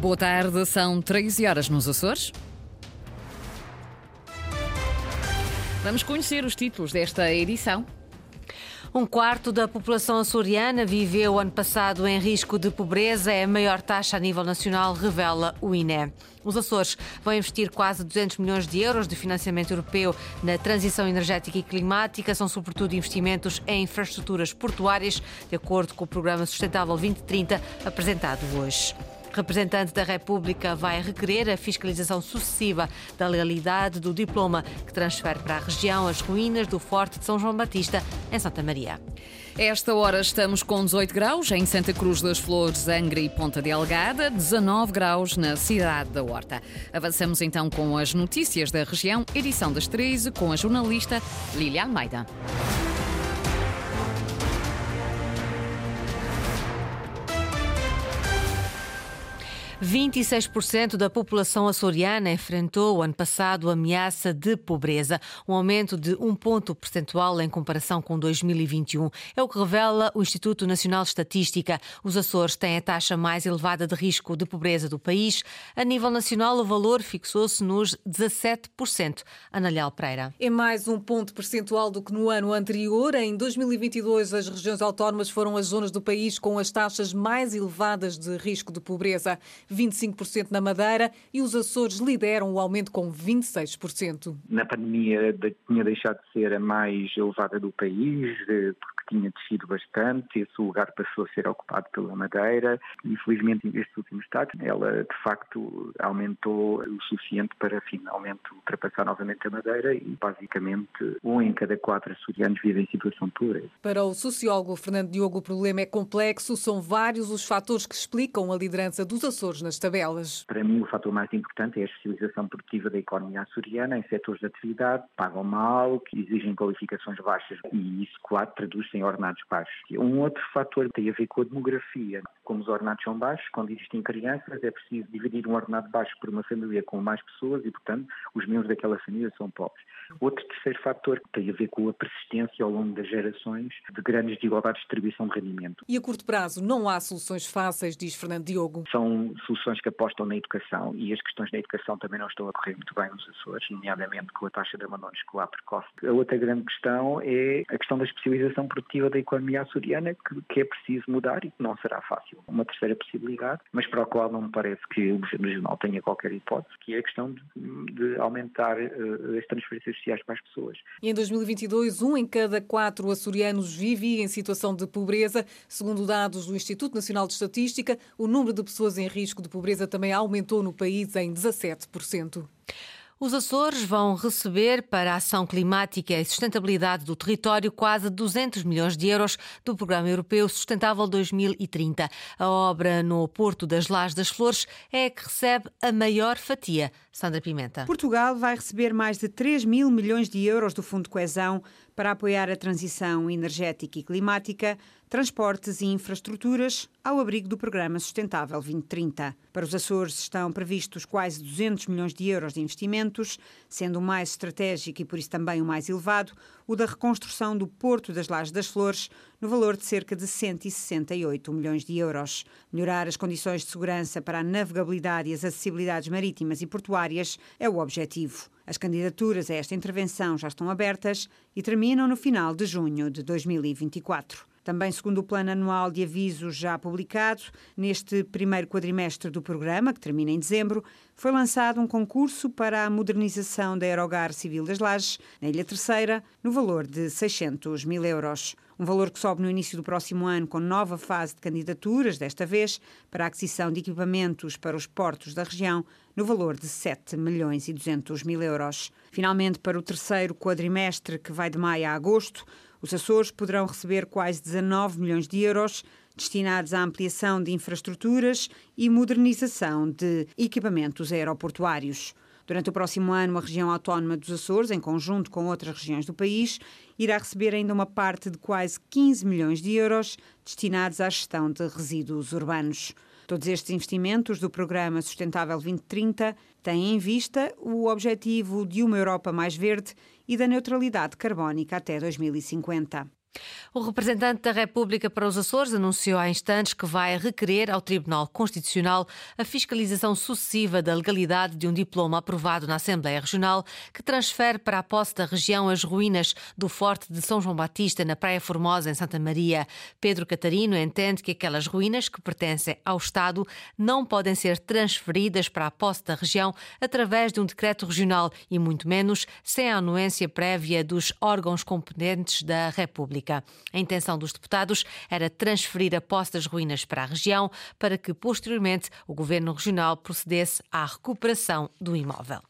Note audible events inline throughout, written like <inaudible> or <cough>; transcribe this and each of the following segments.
Boa tarde, são 13 horas nos Açores. Vamos conhecer os títulos desta edição. Um quarto da população açoriana viveu ano passado em risco de pobreza, é a maior taxa a nível nacional, revela o INE. Os Açores vão investir quase 200 milhões de euros de financiamento europeu na transição energética e climática. São, sobretudo, investimentos em infraestruturas portuárias, de acordo com o Programa Sustentável 2030 apresentado hoje representante da República vai requerer a fiscalização sucessiva da legalidade do diploma que transfere para a região as ruínas do Forte de São João Batista, em Santa Maria. Esta hora estamos com 18 graus em Santa Cruz das Flores, Angra e Ponta Delgada, 19 graus na cidade da Horta. Avançamos então com as notícias da região, edição das 13, com a jornalista Lília Almeida. 26% da população açoriana enfrentou o ano passado ameaça de pobreza, um aumento de um ponto percentual em comparação com 2021. É o que revela o Instituto Nacional de Estatística. Os Açores têm a taxa mais elevada de risco de pobreza do país. A nível nacional, o valor fixou-se nos 17%. Ana Pereira. É mais um ponto percentual do que no ano anterior. Em 2022, as regiões autónomas foram as zonas do país com as taxas mais elevadas de risco de pobreza. 25% na Madeira e os Açores lideram o aumento com 26%. Na pandemia tinha deixado de ser a mais elevada do país, tinha descido bastante, esse lugar passou a ser ocupado pela Madeira. Infelizmente, estes últimos dados, ela de facto aumentou o suficiente para finalmente ultrapassar novamente a Madeira e basicamente um em cada quatro açorianos vive em situação de pobreza. Para o sociólogo Fernando Diogo, o problema é complexo, são vários os fatores que explicam a liderança dos Açores nas tabelas. Para mim, o fator mais importante é a especialização produtiva da economia açoriana em setores de atividade, pagam mal, que exigem qualificações baixas e isso, claro, traduz-se em ordenados baixos. Um outro fator tem a ver com a demografia. Como os ordenados são baixos, quando existem crianças, é preciso dividir um ordenado baixo por uma família com mais pessoas e, portanto, os membros daquela família são pobres. Outro terceiro fator tem a ver com a persistência ao longo das gerações de grandes desigualdades de distribuição de rendimento. E a curto prazo não há soluções fáceis, diz Fernando Diogo. São soluções que apostam na educação e as questões da educação também não estão a correr muito bem nos Açores, nomeadamente com a taxa de abandono escolar precoce. A outra grande questão é a questão da especialização produtiva da economia açoriana, que, que é preciso mudar e que não será fácil. Uma terceira possibilidade, mas para a qual não me parece que o Governo Regional tenha qualquer hipótese, que é a questão de, de aumentar uh, as transferências sociais para as pessoas. E em 2022, um em cada quatro açorianos vivia em situação de pobreza. Segundo dados do Instituto Nacional de Estatística, o número de pessoas em risco de pobreza também aumentou no país em 17%. Os Açores vão receber para a ação climática e sustentabilidade do território quase 200 milhões de euros do Programa Europeu Sustentável 2030. A obra no Porto das Lajes das Flores é a que recebe a maior fatia. Sandra Pimenta. Portugal vai receber mais de 3 mil milhões de euros do Fundo de Coesão para apoiar a transição energética e climática, transportes e infraestruturas ao abrigo do Programa Sustentável 2030. Para os Açores estão previstos quase 200 milhões de euros de investimentos, sendo o mais estratégico e por isso também o mais elevado o da reconstrução do Porto das Lajes das Flores, no valor de cerca de 168 milhões de euros. Melhorar as condições de segurança para a navegabilidade e as acessibilidades marítimas e portuárias é o objetivo. As candidaturas a esta intervenção já estão abertas e terminam no final de junho de 2024. Também segundo o plano anual de avisos já publicado, neste primeiro quadrimestre do programa, que termina em dezembro, foi lançado um concurso para a modernização da Aerogar Civil das Lajes, na Ilha Terceira, no valor de 600 mil euros. Um valor que sobe no início do próximo ano com nova fase de candidaturas, desta vez para a aquisição de equipamentos para os portos da região, no valor de 7 milhões e 200 mil euros. Finalmente, para o terceiro quadrimestre, que vai de maio a agosto, os Açores poderão receber quase 19 milhões de euros destinados à ampliação de infraestruturas e modernização de equipamentos aeroportuários. Durante o próximo ano, a região autónoma dos Açores, em conjunto com outras regiões do país, irá receber ainda uma parte de quase 15 milhões de euros destinados à gestão de resíduos urbanos. Todos estes investimentos do Programa Sustentável 2030 têm em vista o objetivo de uma Europa mais verde e da neutralidade carbónica até 2050. O representante da República para os Açores anunciou há instantes que vai requerer ao Tribunal Constitucional a fiscalização sucessiva da legalidade de um diploma aprovado na Assembleia Regional que transfere para a posse da região as ruínas do Forte de São João Batista na Praia Formosa, em Santa Maria. Pedro Catarino entende que aquelas ruínas que pertencem ao Estado não podem ser transferidas para a posse da região através de um decreto regional e muito menos sem a anuência prévia dos órgãos competentes da República. A intenção dos deputados era transferir a posse das ruínas para a região para que, posteriormente, o governo regional procedesse à recuperação do imóvel.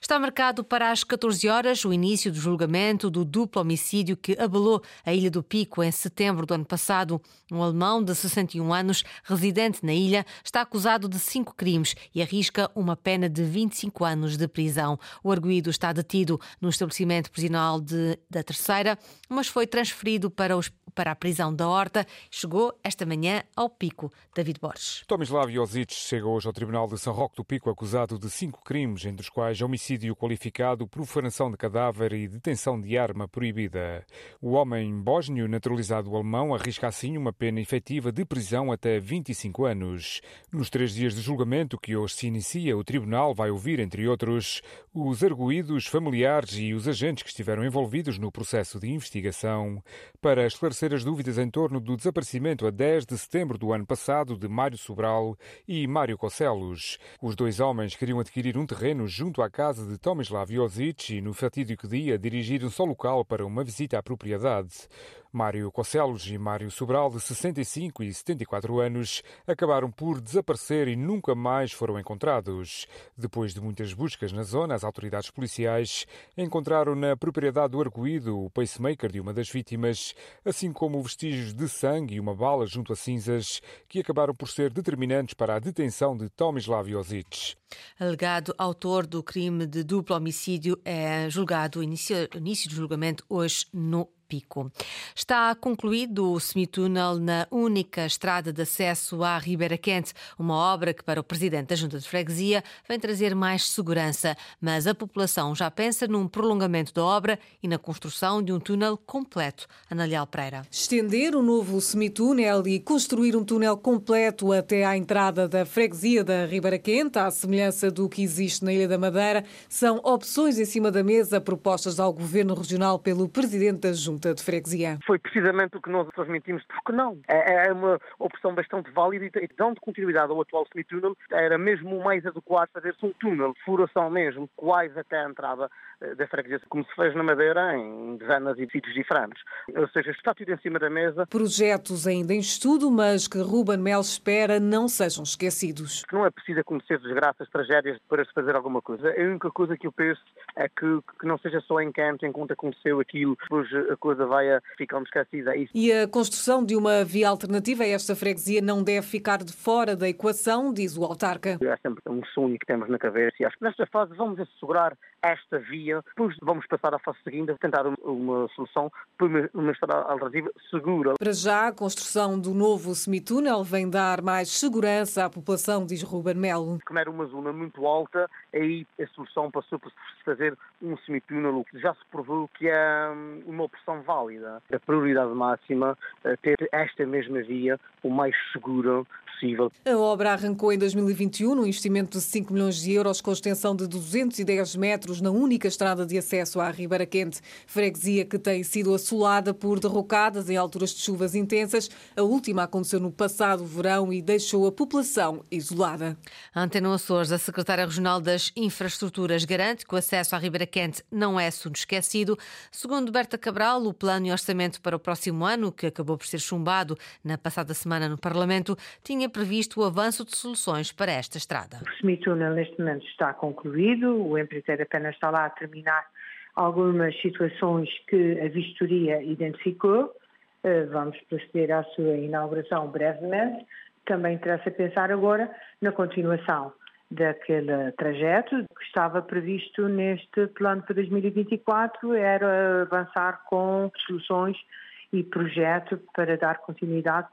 Está marcado para as 14 horas o início do julgamento do duplo homicídio que abalou a Ilha do Pico em setembro do ano passado. Um alemão de 61 anos, residente na ilha, está acusado de cinco crimes e arrisca uma pena de 25 anos de prisão. O arguído está detido no estabelecimento prisional de, da Terceira, mas foi transferido para, os, para a prisão da Horta chegou esta manhã ao Pico. David Borges. Tomislav Josic chega hoje ao Tribunal de São Roque do Pico acusado de cinco crimes, entre os quais homicídio qualificado, profanação de cadáver e detenção de arma proibida. O homem bósnio naturalizado alemão arrisca assim uma pena efetiva de prisão até 25 anos. Nos três dias de julgamento que hoje se inicia, o tribunal vai ouvir, entre outros, os arguídos, familiares e os agentes que estiveram envolvidos no processo de investigação para esclarecer as dúvidas em torno do desaparecimento a 10 de setembro do ano passado de Mário Sobral e Mário Cocelos. Os dois homens queriam adquirir um terreno junto à casa de Tomislav Josic e, no fatídico dia, dirigiram-se ao local para uma visita à propriedade. Mário Cocelos e Mário Sobral, de 65 e 74 anos, acabaram por desaparecer e nunca mais foram encontrados. Depois de muitas buscas na zona, as autoridades policiais encontraram na propriedade do arguído o pacemaker de uma das vítimas, assim como vestígios de sangue e uma bala junto a cinzas, que acabaram por ser determinantes para a detenção de Tomislav Josic. Alegado autor do crime de duplo homicídio é julgado, início, início de julgamento hoje no Pico. Está concluído o semitúnel na única estrada de acesso à Ribeira Quente, uma obra que para o presidente da Junta de Freguesia vem trazer mais segurança, mas a população já pensa num prolongamento da obra e na construção de um túnel completo. Ana Leal Pereira. Estender o novo semitúnel e construir um túnel completo até à entrada da freguesia da Ribeira Quente, à semelhança do que existe na Ilha da Madeira, são opções em cima da mesa propostas ao Governo Regional pelo Presidente da Junta junta de freguesia. Foi precisamente o que nós transmitimos, porque não? É, é uma opção bastante válida e dando continuidade ao atual semitúnel, era mesmo o mais adequado fazer-se um túnel, furação mesmo, quase até a entrada da freguesia, como se fez na Madeira em dezenas de sítios diferentes. Ou seja, está tudo em cima da mesa. Projetos ainda em estudo, mas que Ruben Mel espera não sejam esquecidos. Não é preciso conhecer desgraças, tragédias para se fazer alguma coisa. A única coisa que eu penso é que, que não seja só em canto, enquanto aconteceu aquilo, depois a coisa vai ficando esquecida. É e a construção de uma via alternativa a esta freguesia não deve ficar de fora da equação, diz o autarca. É sempre um sonho que temos na cabeça e acho que nesta fase vamos assegurar esta via, depois vamos passar à fase seguinte tentar uma solução para uma estrada alternativa segura. Para já, a construção do novo semitúnel vem dar mais segurança à população, diz Ruben Melo. Como era uma zona muito alta, aí a solução passou por se fazer um semitúnel, que já se provou que é hum, uma opção válida. A prioridade máxima é ter esta mesma via o mais segura possível. A obra arrancou em 2021, um investimento de 5 milhões de euros com extensão de 210 metros na única estrada de acesso à Ribeira Quente, freguesia que tem sido assolada por derrocadas em alturas de chuvas intensas. A última aconteceu no passado verão e deixou a população isolada. Antena Açores, a secretária regional das Infraestruturas, garante que o acesso à Ribeira Quente não é assunto esquecido. Segundo Berta Cabral, o plano e orçamento para o próximo ano, que acabou por ser chumbado na passada semana no Parlamento, tinha tinha previsto o avanço de soluções para esta estrada. O semitúnel neste momento está concluído, o empreiteiro apenas está lá a terminar algumas situações que a vistoria identificou. Eh, vamos proceder à sua inauguração brevemente. Também interessa pensar agora na continuação daquele trajeto que estava previsto neste plano para 2024, era avançar com soluções e projeto para dar continuidade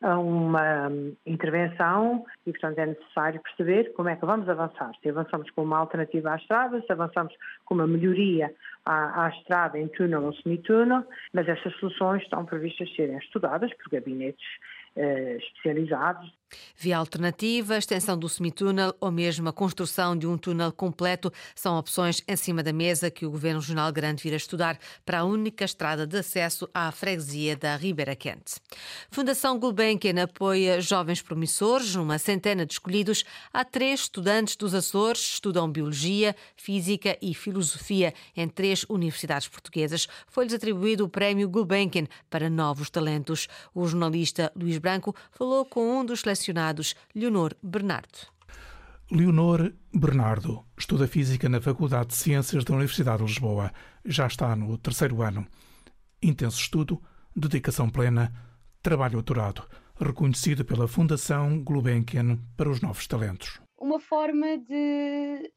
a uma intervenção e, portanto, é necessário perceber como é que vamos avançar. Se avançamos com uma alternativa à estrada, se avançamos com uma melhoria à, à estrada em túnel ou semitúnel, mas essas soluções estão previstas serem estudadas por gabinetes eh, especializados. Via alternativa, extensão do semitúnel ou mesmo a construção de um túnel completo são opções em cima da mesa que o Governo Regional garante vir a estudar para a única estrada de acesso à freguesia da Ribeira Quente. Fundação Gulbenkian apoia jovens promissores, uma centena de escolhidos. Há três estudantes dos Açores, estudam Biologia, Física e Filosofia em três universidades portuguesas. Foi-lhes atribuído o Prémio Gulbenkian para novos talentos. O jornalista Luís Branco falou com um dos selecionados, Leonor Bernardo. Leonor Bernardo estuda Física na Faculdade de Ciências da Universidade de Lisboa. Já está no terceiro ano. Intenso estudo, dedicação plena, trabalho autorado, reconhecido pela Fundação Gulbenkian para os Novos Talentos. Uma forma de,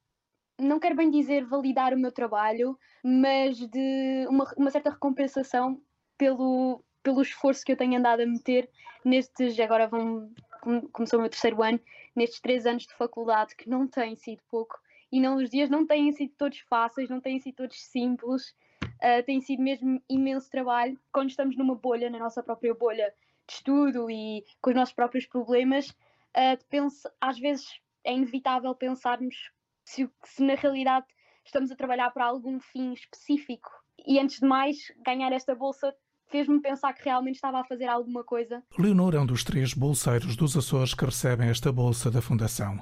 não quero bem dizer validar o meu trabalho, mas de uma, uma certa recompensação pelo, pelo esforço que eu tenho andado a meter nestes, agora vão, começou o meu terceiro ano, nestes três anos de faculdade, que não tem sido pouco, e não, os dias não têm sido todos fáceis, não têm sido todos simples, uh, tem sido mesmo imenso trabalho. Quando estamos numa bolha, na nossa própria bolha de estudo e com os nossos próprios problemas, uh, penso, às vezes é inevitável pensarmos se, se na realidade estamos a trabalhar para algum fim específico. E antes de mais, ganhar esta bolsa fez-me pensar que realmente estava a fazer alguma coisa. Leonor é um dos três bolseiros dos Açores que recebem esta bolsa da Fundação.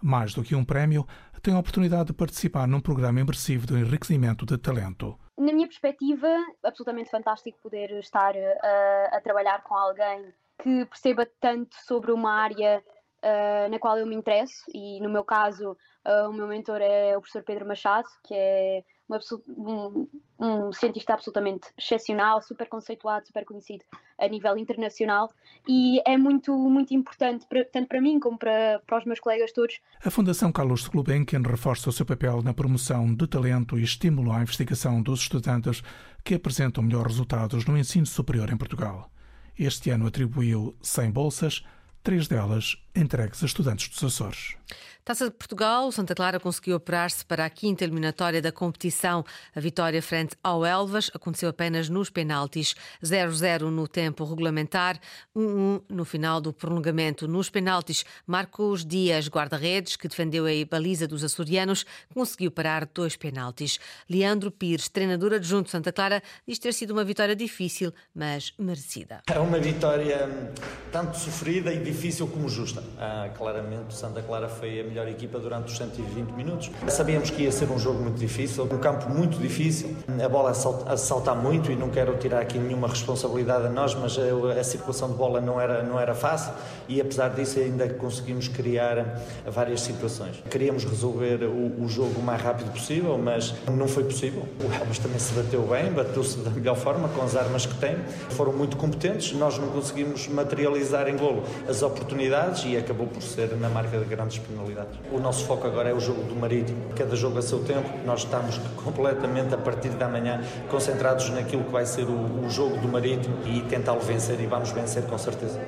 Mais do que um prémio, tem a oportunidade de participar num programa imersivo de enriquecimento de talento. Na minha perspectiva, absolutamente fantástico poder estar uh, a trabalhar com alguém que perceba tanto sobre uma área uh, na qual eu me interesso, e no meu caso, uh, o meu mentor é o professor Pedro Machado, que é uma, um, um, cientista absolutamente excepcional, super conceituado, super conhecido a nível internacional e é muito, muito importante, para, tanto para mim como para, para os meus colegas todos. A Fundação Carlos Gulbenkian reforça o seu papel na promoção de talento e estimula a investigação dos estudantes que apresentam melhores resultados no ensino superior em Portugal. Este ano atribuiu 100 bolsas, três delas entregues a estudantes dos Açores. Taça de Portugal, Santa Clara conseguiu operar-se para a quinta eliminatória da competição. A vitória frente ao Elvas aconteceu apenas nos penaltis. 0-0 no tempo regulamentar, 1-1 no final do prolongamento. Nos penaltis, Marcos Dias, guarda-redes, que defendeu a baliza dos açorianos, conseguiu parar dois penaltis. Leandro Pires, treinador adjunto de Santa Clara, diz ter sido uma vitória difícil, mas merecida. É uma vitória hum, tanto sofrida e difícil como justa. Ah, claramente, Santa Clara foi a melhor equipa durante os 120 minutos. Sabíamos que ia ser um jogo muito difícil, um campo muito difícil, a bola a saltar muito e não quero tirar aqui nenhuma responsabilidade a nós, mas a, a circulação de bola não era, não era fácil e apesar disso ainda conseguimos criar várias situações. Queríamos resolver o, o jogo o mais rápido possível, mas não foi possível. O Elmas também se bateu bem, bateu-se da melhor forma com as armas que tem, foram muito competentes, nós não conseguimos materializar em golo as oportunidades e acabou por ser na marca de grandes penalidades. O nosso foco agora é o jogo do Marítimo, cada jogo a seu tempo. Nós estamos <laughs> completamente, a partir da manhã, concentrados naquilo que vai ser o, o jogo do Marítimo e tentá-lo vencer e vamos vencer com certeza.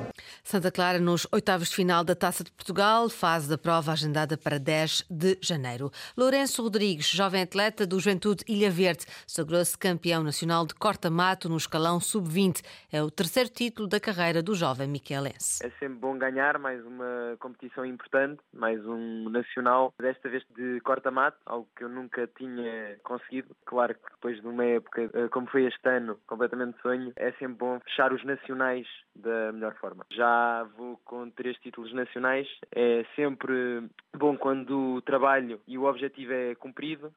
Santa Clara nos oitavos de final da Taça de Portugal, fase da prova agendada para 10 de janeiro. Lourenço Rodrigues, jovem atleta do Juventude Ilha Verde, sagrou-se campeão nacional de corta-mato no escalão sub-20. É o terceiro título da carreira do jovem miquelense. É sempre bom ganhar mais uma competição importante, mais um nacional, desta vez de corta-mato, algo que eu nunca tinha conseguido. Claro que depois de uma época eh, como foi este ano, completamente sonho, é sempre bom fechar os nacionais da melhor forma. Já vou com três títulos nacionais. É sempre bom quando o trabalho e o objetivo é cumprido.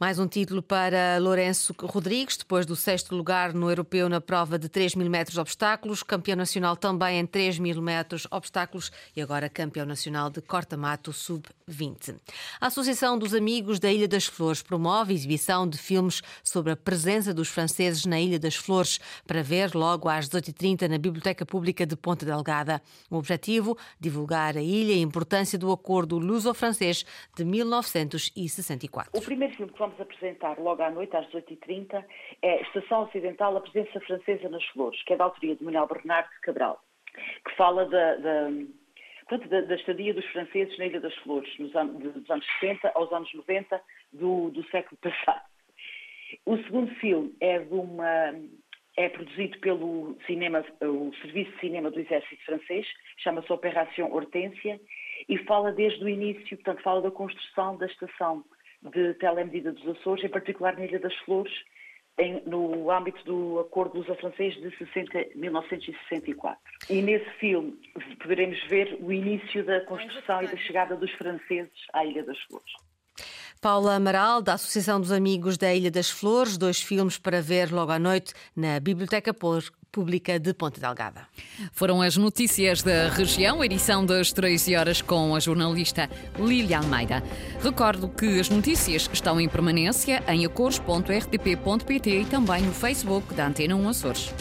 Mais um título para Lourenço Rodrigues, depois do sexto lugar no europeu na prova de 3 mil metros obstáculos, campeão nacional também em 3 mil metros obstáculos e agora campeão nacional de corta-mato sub-20. A Associação dos Amigos da Ilha das Flores promove exibição de filmes sobre a presença dos franceses na Ilha das Flores para ver logo às 18h30 na Biblioteca Pública de Ponta Delgada. O objetivo, divulgar a ilha e a importância do acordo luso-francês de 1964. O primeiro filme que vamos apresentar logo à noite, às 18h30, é Estação Ocidental, a presença francesa nas flores, que é da autoria de Manuel Bernardo Cabral, que fala da, da, da, da estadia dos franceses na Ilha das Flores, nos anos, dos anos 60 aos anos 90 do, do século passado. O segundo filme é de uma é produzido pelo cinema, o Serviço de Cinema do Exército Francês, chama-se Opération Hortência, e fala desde o início, portanto, fala da construção da estação de telemedida dos Açores, em particular na Ilha das Flores, em, no âmbito do Acordo Luso-Francês de 60, 1964. E nesse filme poderemos ver o início da construção e da chegada dos franceses à Ilha das Flores. Paula Amaral, da Associação dos Amigos da Ilha das Flores, dois filmes para ver logo à noite na Biblioteca Pública de Ponte Delgada. Foram as notícias da região, edição das 13 horas com a jornalista Lília Almeida. Recordo que as notícias estão em permanência em acores.rtp.pt e também no Facebook da Antena 1 Açores.